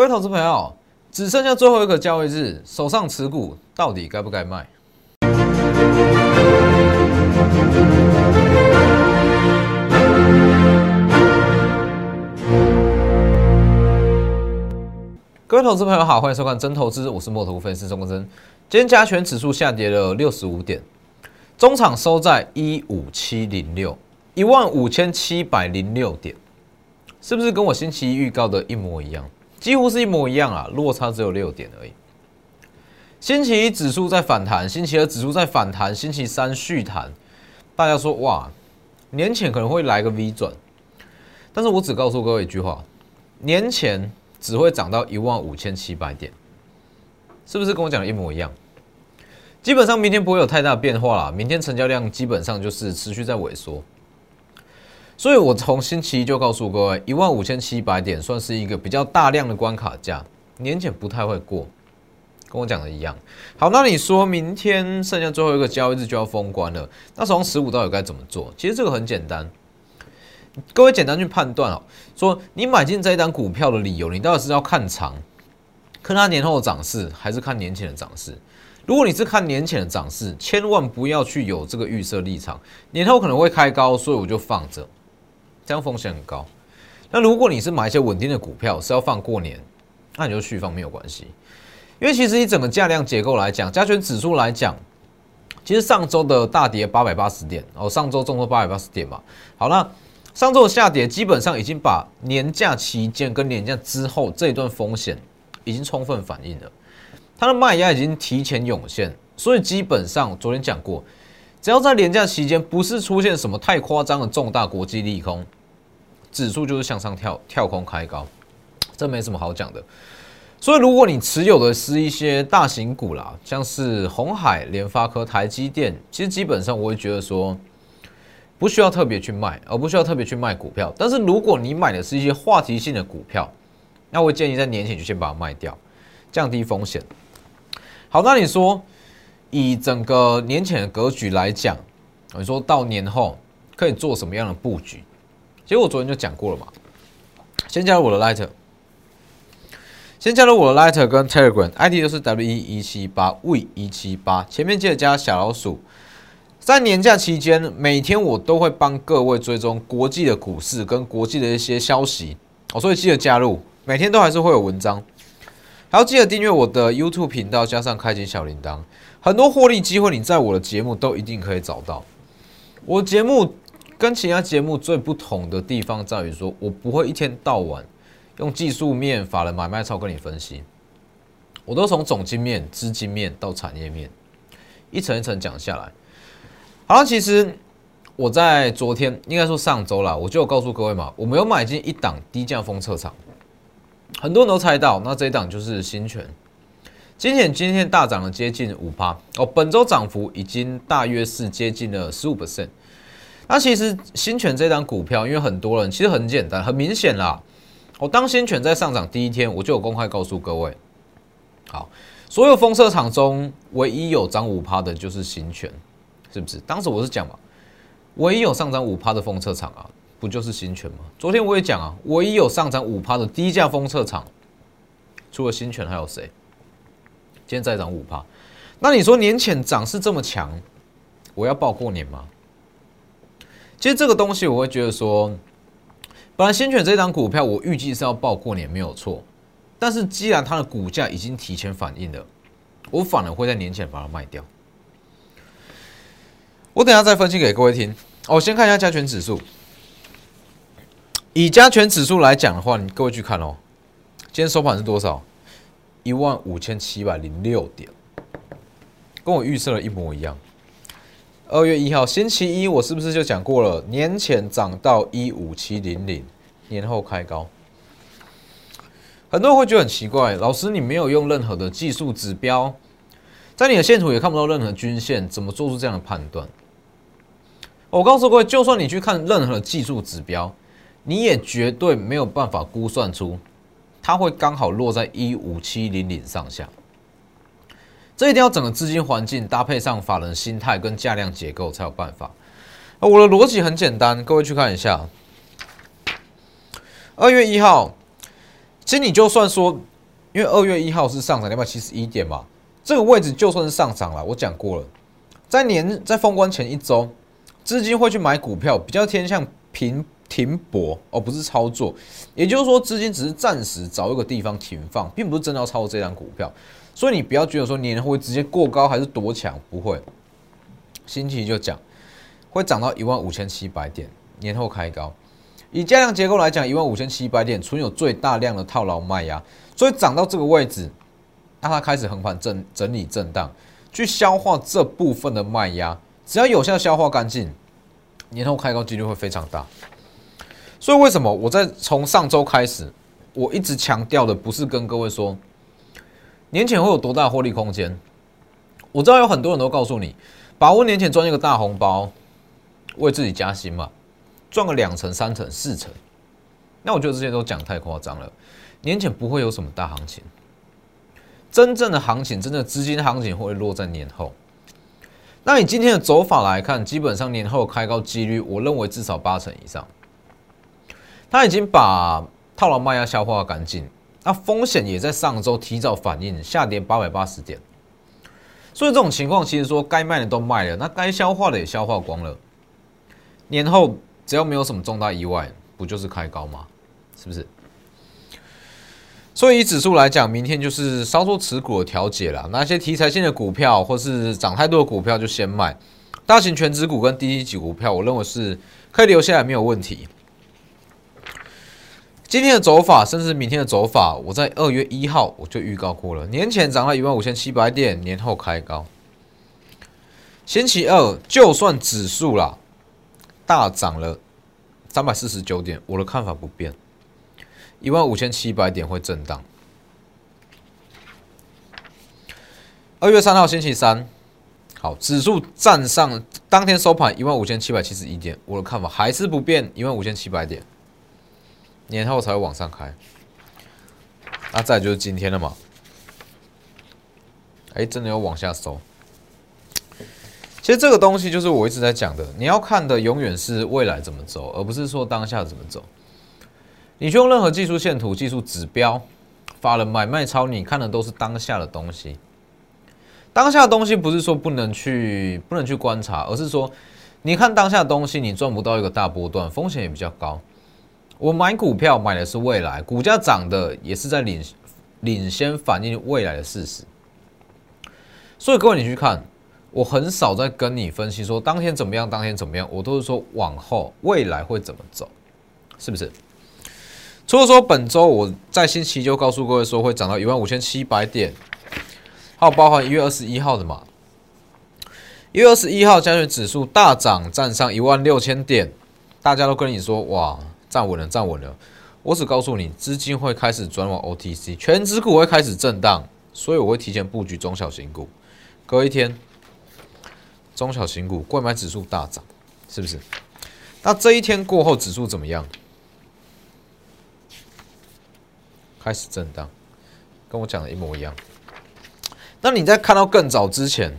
各位投资朋友，只剩下最后一个交易日，手上持股到底该不该卖？各位投资朋友好，欢迎收看真投资，我是墨图分析师钟国珍。今天加权指数下跌了六十五点，中场收在一五七零六，一万五千七百零六点，是不是跟我星期一预告的一模一样？几乎是一模一样啊，落差只有六点而已。星期一指数在反弹，星期二指数在反弹，星期三续弹。大家说哇，年前可能会来个 V 转，但是我只告诉各位一句话：年前只会涨到一万五千七百点，是不是跟我讲的一模一样？基本上明天不会有太大变化啦，明天成交量基本上就是持续在萎缩。所以我从星期一就告诉各位，一万五千七百点算是一个比较大量的关卡价，年前不太会过，跟我讲的一样。好，那你说明天剩下最后一个交易日就要封关了，那从十五到底该怎么做？其实这个很简单，各位简单去判断哦。说你买进这一单股票的理由，你到底是要看长，看它年后的涨势，还是看年前的涨势？如果你是看年前的涨势，千万不要去有这个预设立场，年后可能会开高，所以我就放着。这样风险很高。那如果你是买一些稳定的股票，是要放过年，那你就续放没有关系。因为其实以整个价量结构来讲，加权指数来讲，其实上周的大跌八百八十点，哦，上周重挫八百八十点嘛。好，那上周的下跌基本上已经把年假期间跟年假之后这一段风险已经充分反映了，它的卖压已经提前涌现，所以基本上昨天讲过，只要在年假期间不是出现什么太夸张的重大国际利空。指数就是向上跳，跳空开高，这没什么好讲的。所以，如果你持有的是一些大型股啦，像是红海、联发科、台积电，其实基本上我会觉得说，不需要特别去卖，而不需要特别去卖股票。但是，如果你买的是一些话题性的股票，那我建议在年前就先把它卖掉，降低风险。好，那你说以整个年前的格局来讲，你说到年后可以做什么样的布局？其实我昨天就讲过了嘛，先加入我的 Lighter，先加入我的 Lighter 跟 Telegram，ID 就是 W 一一七八 V 一七八，前面记得加小老鼠。在年假期间，每天我都会帮各位追踪国际的股市跟国际的一些消息。哦，所以记得加入，每天都还是会有文章，还要记得订阅我的 YouTube 频道，加上开启小铃铛，很多获利机会你在我的节目都一定可以找到，我节目。跟其他节目最不同的地方在于，说我不会一天到晚用技术面、法人买卖操跟你分析，我都从总经面、资金面到产业面一层一层讲下来。好了，其实我在昨天，应该说上周了，我就有告诉各位嘛，我没有买进一档低价封测厂，很多人都猜到，那这一档就是新权，今天今天大涨了接近五趴哦，本周涨幅已经大约是接近了十五 percent。那其实新权这张股票，因为很多人其实很简单，很明显啦。我当新权在上涨第一天，我就有公开告诉各位，好，所有封测厂中唯一有涨五趴的就是新权，是不是？当时我是讲嘛，唯一有上涨五趴的封测厂啊，不就是新权吗？昨天我也讲啊，唯一有上涨五趴的低价封测厂，除了新权还有谁？今天再涨五趴，那你说年前涨势这么强，我要报过年吗？其实这个东西我会觉得说，本来先选这张股票，我预计是要报过年没有错，但是既然它的股价已经提前反应了，我反而会在年前把它卖掉。我等下再分析给各位听。哦，先看一下加权指数。以加权指数来讲的话，你各位去看哦，今天收盘是多少？一万五千七百零六点，跟我预测的一模一样。二月一号星期一，我是不是就讲过了？年前涨到一五七零零，年后开高。很多人会觉得很奇怪，老师你没有用任何的技术指标，在你的线图也看不到任何均线，怎么做出这样的判断？我告诉各位，就算你去看任何技术指标，你也绝对没有办法估算出它会刚好落在一五七零零上下。这一定要整个资金环境搭配上法人心态跟价量结构才有办法。我的逻辑很简单，各位去看一下。二月一号其实你就算说，因为二月一号是上涨两百七十一点嘛，这个位置就算是上涨了，我讲过了，在年在封关前一周，资金会去买股票，比较偏向平停泊哦，不是操作，也就是说资金只是暂时找一个地方停放，并不是真的要操作这张股票，所以你不要觉得说年会直接过高还是多强，不会。星期一就讲会涨到一万五千七百点，年后开高。以加量结构来讲，一万五千七百点存有最大量的套牢卖压，所以涨到这个位置，让它开始横盘整整理震荡，去消化这部分的卖压。只要有效消化干净，年后开高几率会非常大。所以为什么我在从上周开始，我一直强调的不是跟各位说年前会有多大获利空间？我知道有很多人都告诉你，把握年前赚一个大红包，为自己加薪嘛。赚个两成、三成、四成，那我觉得这些都讲太夸张了。年前不会有什么大行情，真正的行情、真的资金行情会落在年后。那你今天的走法来看，基本上年后开高几率，我认为至少八成以上。他已经把套牢卖压消化干净，那风险也在上周提早反应，下跌八百八十点。所以这种情况，其实说该卖的都卖了，那该消化的也消化光了。年后。只要没有什么重大意外，不就是开高吗？是不是？所以以指数来讲，明天就是稍作持股的调节了。那些题材性的股票或是涨太多的股票就先卖，大型全指股跟低级股票，我认为是可以留下来没有问题。今天的走法，甚至明天的走法，我在二月一号我就预告过了。年前涨了一万五千七百点，年后开高。星期二就算指数啦。大涨了三百四十九点，我的看法不变，一万五千七百点会震荡。二月三号星期三，好，指数站上当天收盘一万五千七百七十一点，我的看法还是不变，一万五千七百点，年后才会往上开。那再就是今天了嘛，哎，真的要往下收。其实这个东西就是我一直在讲的，你要看的永远是未来怎么走，而不是说当下怎么走。你去用任何技术线图、技术指标发了买卖超，你看的都是当下的东西。当下的东西不是说不能去不能去观察，而是说你看当下的东西，你赚不到一个大波段，风险也比较高。我买股票买的是未来，股价涨的也是在领领先反映未来的事实。所以各位，你去看。我很少在跟你分析说当天怎么样，当天怎么样，我都是说往后未来会怎么走，是不是？除了说本周我在星期就告诉各位说会涨到一万五千七百点，还有包含一月二十一号的嘛？一月二十一号加权指数大涨，站上一万六千点，大家都跟你说哇，站稳了，站稳了。我只告诉你，资金会开始转往 OTC，全指股会开始震荡，所以我会提前布局中小型股，隔一天。中小型股购买指数大涨，是不是？那这一天过后，指数怎么样？开始震荡，跟我讲的一模一样。那你在看到更早之前，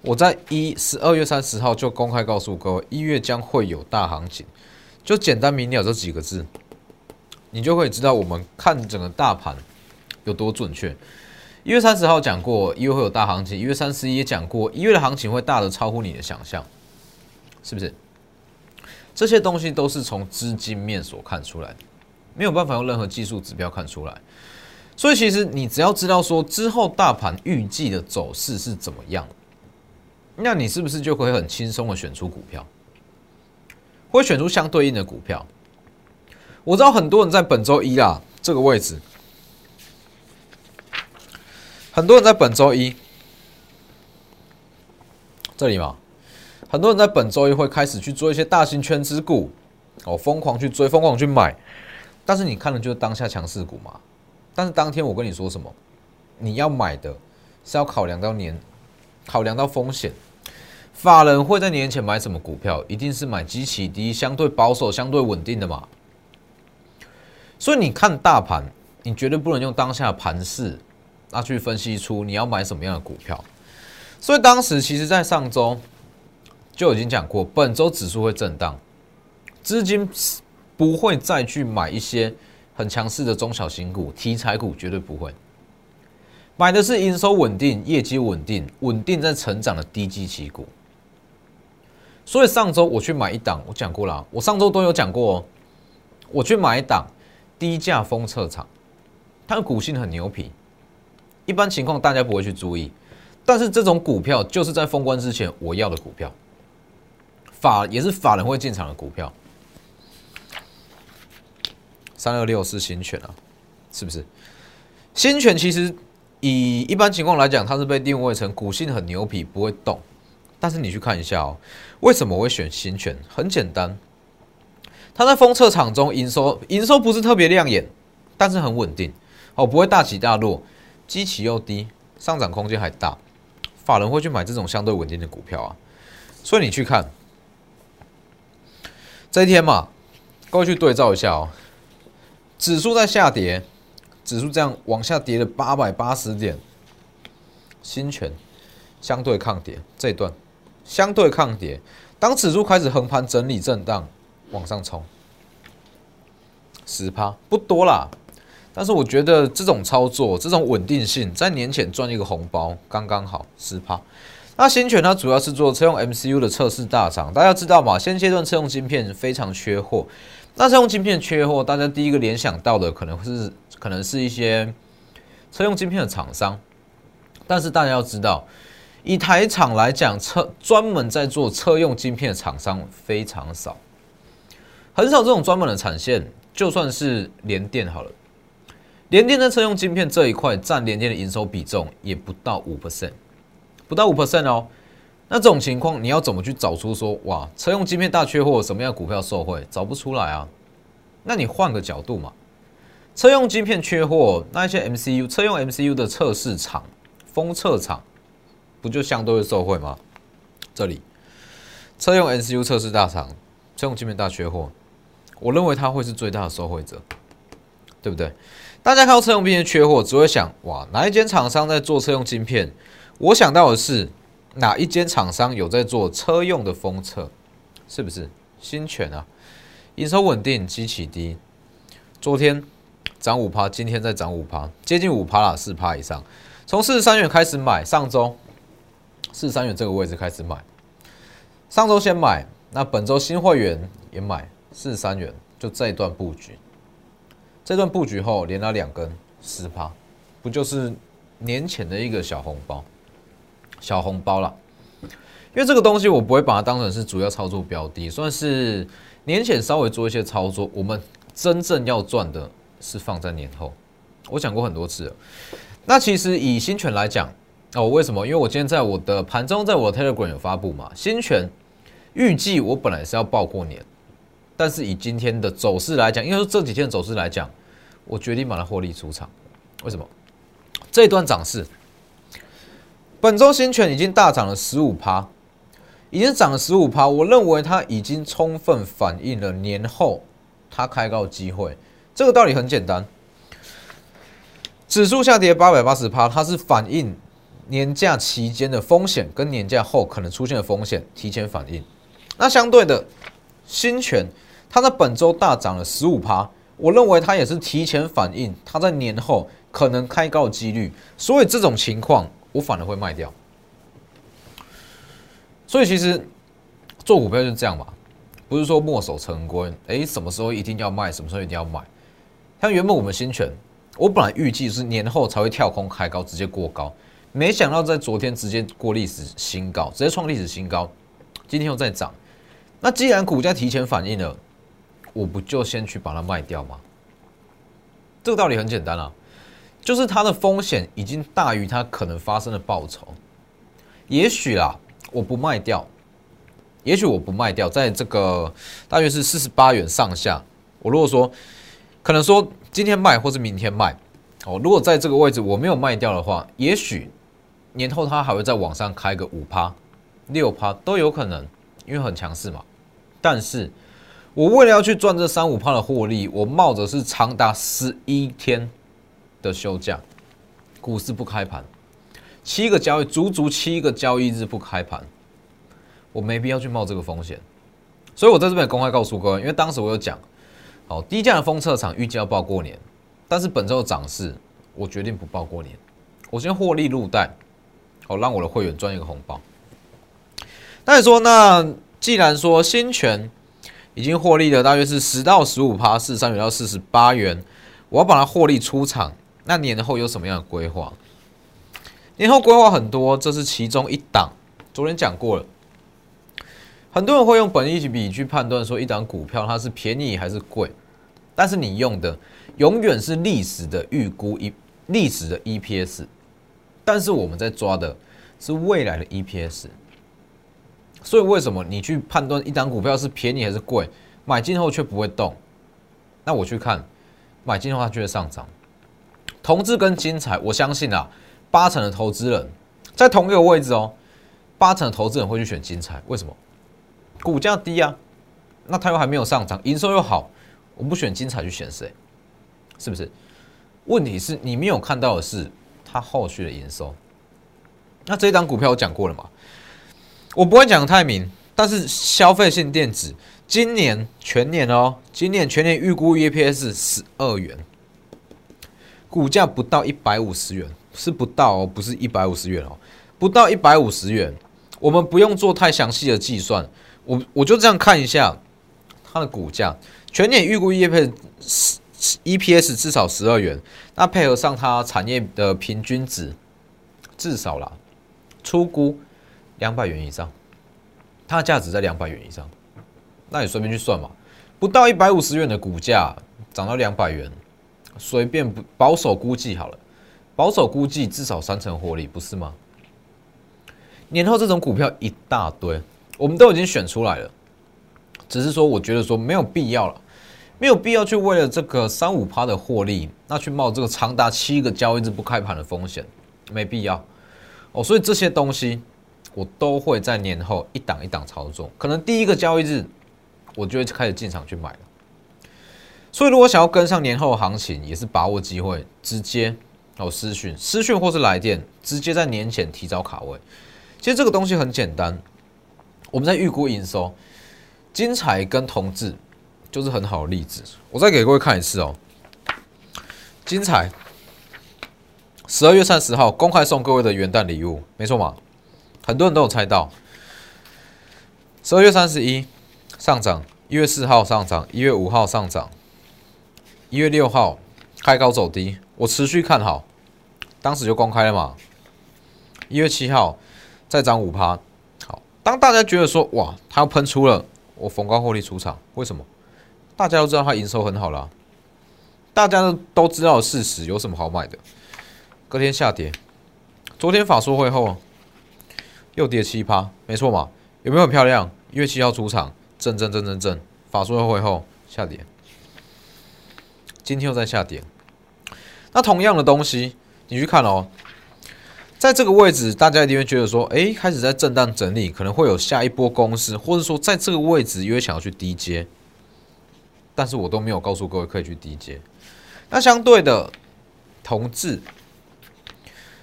我在一十二月三十号就公开告诉各位，一月将会有大行情，就简单明了这几个字，你就可以知道我们看整个大盘有多准确。一月三十号讲过，一月会有大行情。一月三十一也讲过，一月的行情会大的超乎你的想象，是不是？这些东西都是从资金面所看出来的，没有办法用任何技术指标看出来。所以，其实你只要知道说之后大盘预计的走势是怎么样，那你是不是就可以很轻松的选出股票，会选出相对应的股票？我知道很多人在本周一啊这个位置。很多人在本周一这里嘛，很多人在本周一会开始去做一些大型圈资股，哦，疯狂去追，疯狂去买。但是你看的就是当下强势股嘛。但是当天我跟你说什么？你要买的是要考量到年，考量到风险。法人会在年前买什么股票？一定是买基期低、相对保守、相对稳定的嘛。所以你看大盘，你绝对不能用当下盘势。那去分析出你要买什么样的股票，所以当时其实，在上周就已经讲过，本周指数会震荡，资金不会再去买一些很强势的中小型股、题材股绝对不会。买的是营收稳定、业绩稳定、稳定在成长的低基期股。所以上周我去买一档，我讲过了，我上周都有讲过哦。我去买一档低价封测厂，它的股性很牛皮，一般情况大家不会去注意，但是这种股票就是在封关之前我要的股票，法也是法人会进场的股票。三二六是新权啊，是不是？新权其实以一般情况来讲，它是被定位成股性很牛皮，不会动。但是你去看一下哦，为什么我会选新权？很简单，它在封测厂中营收营收不是特别亮眼，但是很稳定哦，不会大起大落，基期又低，上涨空间还大，法人会去买这种相对稳定的股票啊。所以你去看这一天嘛，各位去对照一下哦。指数在下跌，指数这样往下跌了八百八十点，新权相对抗跌这一段相对抗跌，当指数开始横盘整理震荡往上冲，十趴不多啦，但是我觉得这种操作这种稳定性，在年前赚一个红包刚刚好十趴。那新权它主要是做车用 MCU 的测试大厂，大家知道吗？现阶段车用晶片非常缺货。那车用晶片缺货，大家第一个联想到的可能是可能是一些车用晶片的厂商，但是大家要知道，以台厂来讲，车专门在做车用晶片的厂商非常少，很少这种专门的产线。就算是联电好了，联电在车用晶片这一块占联电的营收比重也不到五 percent，不到五 percent 哦。那这种情况，你要怎么去找出说哇，车用晶片大缺货，什么样的股票受惠？找不出来啊。那你换个角度嘛，车用晶片缺货，那一些 MCU 车用 MCU 的测试厂、封测厂，不就相对会受惠吗？这里车用 n c u 测试大厂，车用晶片大缺货，我认为它会是最大的受惠者，对不对？大家看到车用晶片缺货，只会想哇，哪一间厂商在做车用晶片？我想到的是。哪一间厂商有在做车用的封测？是不是新权啊？营收稳定，基期低。昨天涨五趴，今天再涨五趴，接近五趴了，四趴以上。从四十三元开始买，上周四三元这个位置开始买，上周先买，那本周新会员也买四三元，就这一段布局。这段布局后连了两根十趴，不就是年前的一个小红包？小红包了，因为这个东西我不会把它当成是主要操作标的，算是年前稍微做一些操作。我们真正要赚的是放在年后。我讲过很多次了。那其实以新权来讲，哦，为什么？因为我今天在我的盘中，在我的 Telegram 有发布嘛。新权预计我本来是要报过年，但是以今天的走势来讲，因为说这几天的走势来讲，我决定把它获利出场。为什么？这一段涨势。本周新权已经大涨了十五趴，已经涨了十五趴。我认为它已经充分反映了年后它开高机会。这个道理很简单，指数下跌八百八十趴，它是反映年假期间的风险跟年假后可能出现的风险提前反应。那相对的新权，它在本周大涨了十五趴，我认为它也是提前反映它在年后可能开高几率。所以这种情况。我反而会卖掉，所以其实做股票就是这样嘛，不是说墨守成规，哎，什么时候一定要卖，什么时候一定要买。像原本我们新权，我本来预计是年后才会跳空开高，直接过高，没想到在昨天直接过历史新高，直接创历史新高，今天又在涨。那既然股价提前反应了，我不就先去把它卖掉吗？这个道理很简单啊。就是它的风险已经大于它可能发生的报酬，也许啦，我不卖掉，也许我不卖掉，在这个大约是四十八元上下，我如果说可能说今天卖或是明天卖，哦，如果在这个位置我没有卖掉的话，也许年后它还会在往上开个五趴、六趴都有可能，因为很强势嘛。但是我为了要去赚这三五趴的获利，我冒着是长达十一天。的休假，股市不开盘，七个交易，足足七个交易日不开盘，我没必要去冒这个风险，所以我在这边公开告诉各位，因为当时我有讲，好，低价的封测厂预计要报过年，但是本周的涨势，我决定不报过年，我先获利入袋，好让我的会员赚一个红包。那你说，那既然说新权已经获利了大约是十到十五趴，四十三元到四十八元，我要把它获利出场，那年后有什么样的规划？年后规划很多，这是其中一档。昨天讲过了。很多人会用本益比去判断说一档股票它是便宜还是贵，但是你用的永远是历史的预估一历史的 EPS，但是我们在抓的是未来的 EPS。所以为什么你去判断一档股票是便宜还是贵，买进后却不会动？那我去看买进后它就会上涨。同志跟精彩，我相信啊，八成的投资人在同一个位置哦，八成的投资人会去选精彩，为什么？股价低啊，那它又还没有上涨，营收又好，我不选精彩去选谁？是不是？问题是你没有看到的是它后续的营收。那这一档股票我讲过了嘛？我不会讲太明，但是消费性电子今年全年哦，今年全年预估 EPS 十二元，股价不到一百五十元，是不到哦，不是一百五十元哦，不到一百五十元，我们不用做太详细的计算。我我就这样看一下它的股价，全年预估 EPS EPS 至少十二元，那配合上它产业的平均值，至少啦，出估两百元以上，它的价值在两百元以上，那你随便去算嘛，不到一百五十元的股价涨到两百元，随便保守估计好了，保守估计至少三成获利，不是吗？年后这种股票一大堆。我们都已经选出来了，只是说我觉得说没有必要了，没有必要去为了这个三五趴的获利，那去冒这个长达七个交易日不开盘的风险，没必要哦。所以这些东西我都会在年后一档一档操作，可能第一个交易日我就会开始进场去买了。所以如果想要跟上年后行情，也是把握机会，直接哦私讯私讯或是来电，直接在年前提早卡位。其实这个东西很简单。我们在预估营收，精彩跟同志就是很好的例子。我再给各位看一次哦，精彩，十二月三十号公开送各位的元旦礼物，没错嘛？很多人都有猜到。十二月三十一上涨，一月四号上涨，一月五号上涨，一月六号开高走低，我持续看好，当时就公开了嘛。一月七号再涨五趴。好当大家觉得说哇，它要喷出了，我逢高获利出场，为什么？大家都知道它营收很好啦，大家都知道的事实，有什么好买的？隔天下跌，昨天法说会后又跌七趴，没错嘛？有没有很漂亮？一月七号出场，震震震震震，法说会后下跌，今天又在下跌。那同样的东西，你去看哦。在这个位置，大家一定会觉得说，哎，开始在震荡整理，可能会有下一波攻势，或者说在这个位置因为想要去低接，但是我都没有告诉各位可以去低接。那相对的，同志，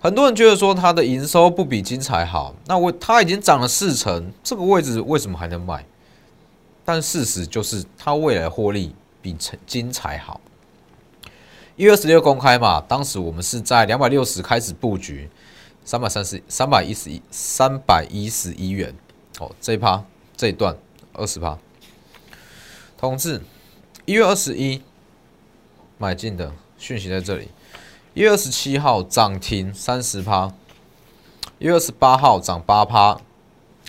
很多人觉得说它的营收不比金彩好，那我它已经涨了四成，这个位置为什么还能买？但事实就是它未来获利比成金彩好。一月十六公开嘛，当时我们是在两百六十开始布局。三百三十三百一十一三百一十一元哦，这一趴这一段二十趴，同志一月二十一买进的讯息在这里，一月二十七号涨停三十趴，一月二十八号涨八趴，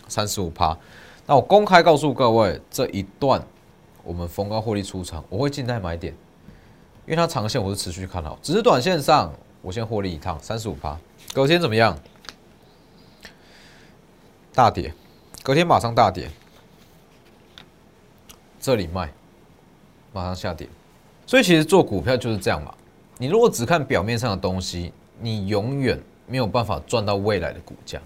三十五趴。那我公开告诉各位，这一段我们逢高获利出场，我会静待买点，因为它长线我是持续看好，只是短线上我先获利一趟三十五趴。隔天怎么样？大跌，隔天马上大跌，这里卖，马上下跌。所以其实做股票就是这样嘛。你如果只看表面上的东西，你永远没有办法赚到未来的股价。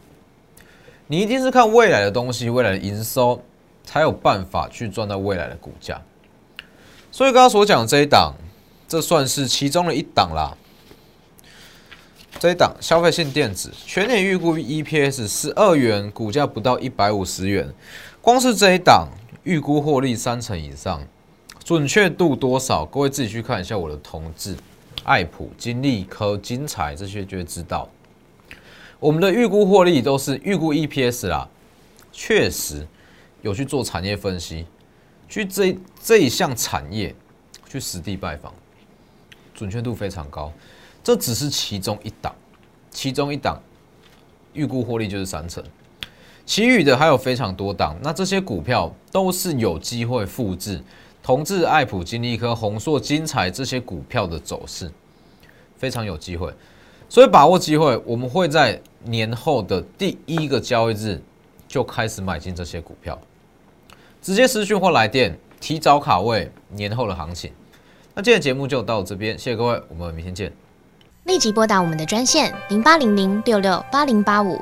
你一定是看未来的东西，未来的营收，才有办法去赚到未来的股价。所以刚刚所讲这一档，这算是其中的一档啦。这一档消费性电子全年预估 EPS 十二元，股价不到一百五十元，光是这一档预估获利三成以上，准确度多少？各位自己去看一下我的同志、爱普、金利科、金彩这些就会知道。我们的预估获利都是预估 EPS 啦，确实有去做产业分析，去这这一项产业去实地拜访，准确度非常高。这只是其中一档，其中一档预估获利就是三成。其余的还有非常多档，那这些股票都是有机会复制同志、爱普、金利科、宏硕、金彩这些股票的走势，非常有机会。所以把握机会，我们会在年后的第一个交易日就开始买进这些股票，直接私讯或来电，提早卡位年后的行情。那今天节目就到这边，谢谢各位，我们明天见。立即拨打我们的专线零八零零六六八零八五。